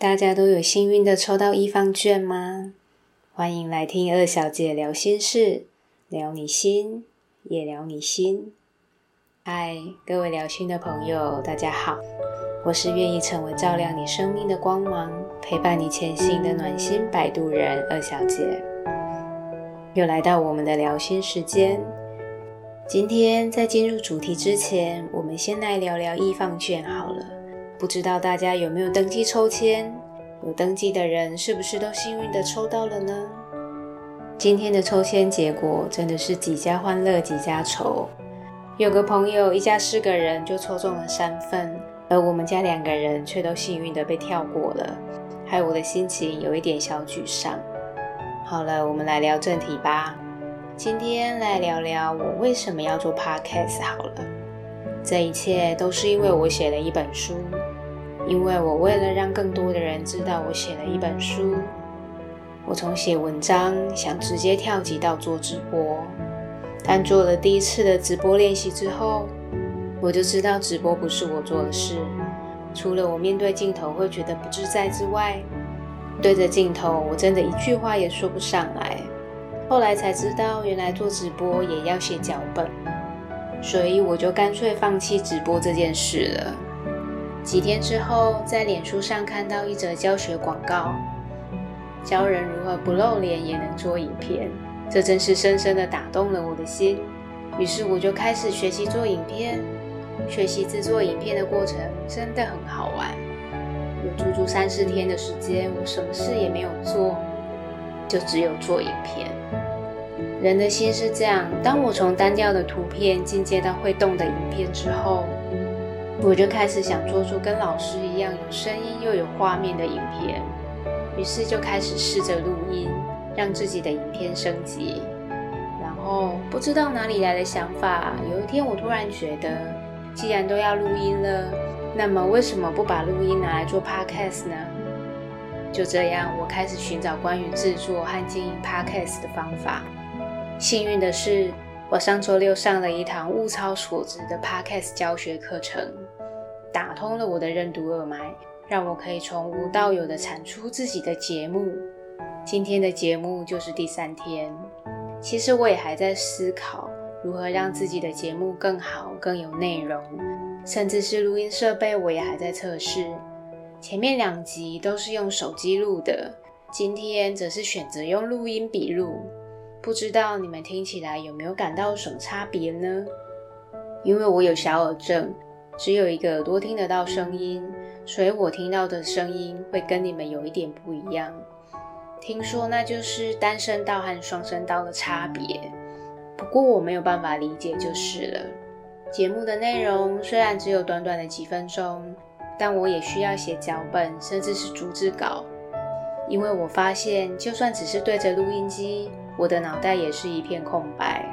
大家都有幸运的抽到一方券吗？欢迎来听二小姐聊心事，聊你心，也聊你心。嗨，各位聊心的朋友，大家好，我是愿意成为照亮你生命的光芒，陪伴你前行的暖心摆渡人二小姐。又来到我们的聊心时间。今天在进入主题之前，我们先来聊聊易放券好了。不知道大家有没有登记抽签？有登记的人是不是都幸运的抽到了呢？今天的抽签结果真的是几家欢乐几家愁。有个朋友一家四个人就抽中了三份，而我们家两个人却都幸运的被跳过了，害我的心情有一点小沮丧。好了，我们来聊正题吧。今天来聊聊我为什么要做 podcast 好了。这一切都是因为我写了一本书。因为我为了让更多的人知道我写了一本书，我从写文章想直接跳级到做直播，但做了第一次的直播练习之后，我就知道直播不是我做的事。除了我面对镜头会觉得不自在之外，对着镜头我真的一句话也说不上来。后来才知道，原来做直播也要写脚本，所以我就干脆放弃直播这件事了。几天之后，在脸书上看到一则教学广告，教人如何不露脸也能做影片，这真是深深的打动了我的心。于是我就开始学习做影片。学习制作影片的过程真的很好玩。有足足三四天的时间，我什么事也没有做，就只有做影片。人的心是这样：当我从单调的图片进阶到会动的影片之后。我就开始想做出跟老师一样有声音又有画面的影片，于是就开始试着录音，让自己的影片升级。然后不知道哪里来的想法，有一天我突然觉得，既然都要录音了，那么为什么不把录音拿来做 podcast 呢？就这样，我开始寻找关于制作和经营 podcast 的方法。幸运的是。我上周六上了一堂物超所值的 Podcast 教学课程，打通了我的任督二脉，让我可以从无到有的产出自己的节目。今天的节目就是第三天。其实我也还在思考如何让自己的节目更好、更有内容，甚至是录音设备我也还在测试。前面两集都是用手机录的，今天则是选择用录音笔录。不知道你们听起来有没有感到什么差别呢？因为我有小耳症，只有一个耳朵听得到声音，所以我听到的声音会跟你们有一点不一样。听说那就是单声道和双声道的差别，不过我没有办法理解就是了。节目的内容虽然只有短短的几分钟，但我也需要写脚本，甚至是逐字稿，因为我发现就算只是对着录音机。我的脑袋也是一片空白。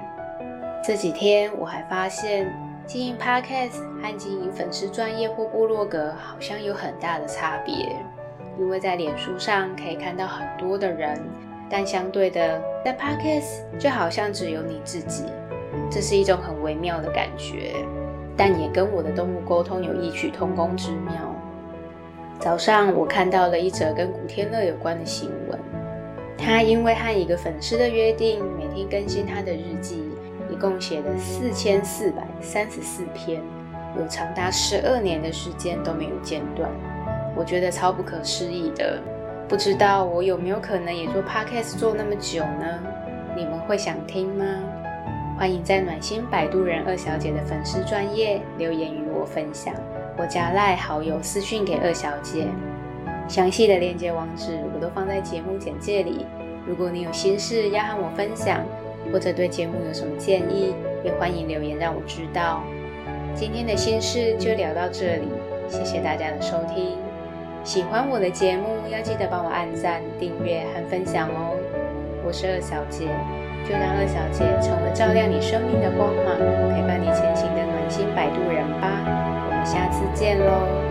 这几天我还发现，经营 Podcast 和经营粉丝专业或部落格好像有很大的差别。因为在脸书上可以看到很多的人，但相对的，在 Podcast 就好像只有你自己。这是一种很微妙的感觉，但也跟我的动物沟通有异曲同工之妙。早上我看到了一则跟古天乐有关的新闻。他因为和一个粉丝的约定，每天更新他的日记，共写了四千四百三十四篇，有长达十二年的时间都没有间断。我觉得超不可思议的，不知道我有没有可能也做 podcast 做那么久呢？你们会想听吗？欢迎在暖心摆渡人二小姐的粉丝专业留言与我分享，我加赖好友私讯给二小姐。详细的链接网址我都放在节目简介里。如果你有心事要和我分享，或者对节目有什么建议，也欢迎留言让我知道。今天的心事就聊到这里，谢谢大家的收听。喜欢我的节目，要记得帮我按赞、订阅和分享哦。我是二小姐，就让二小姐成为照亮你生命的光芒，陪伴你前行的暖心摆渡人吧。我们下次见喽。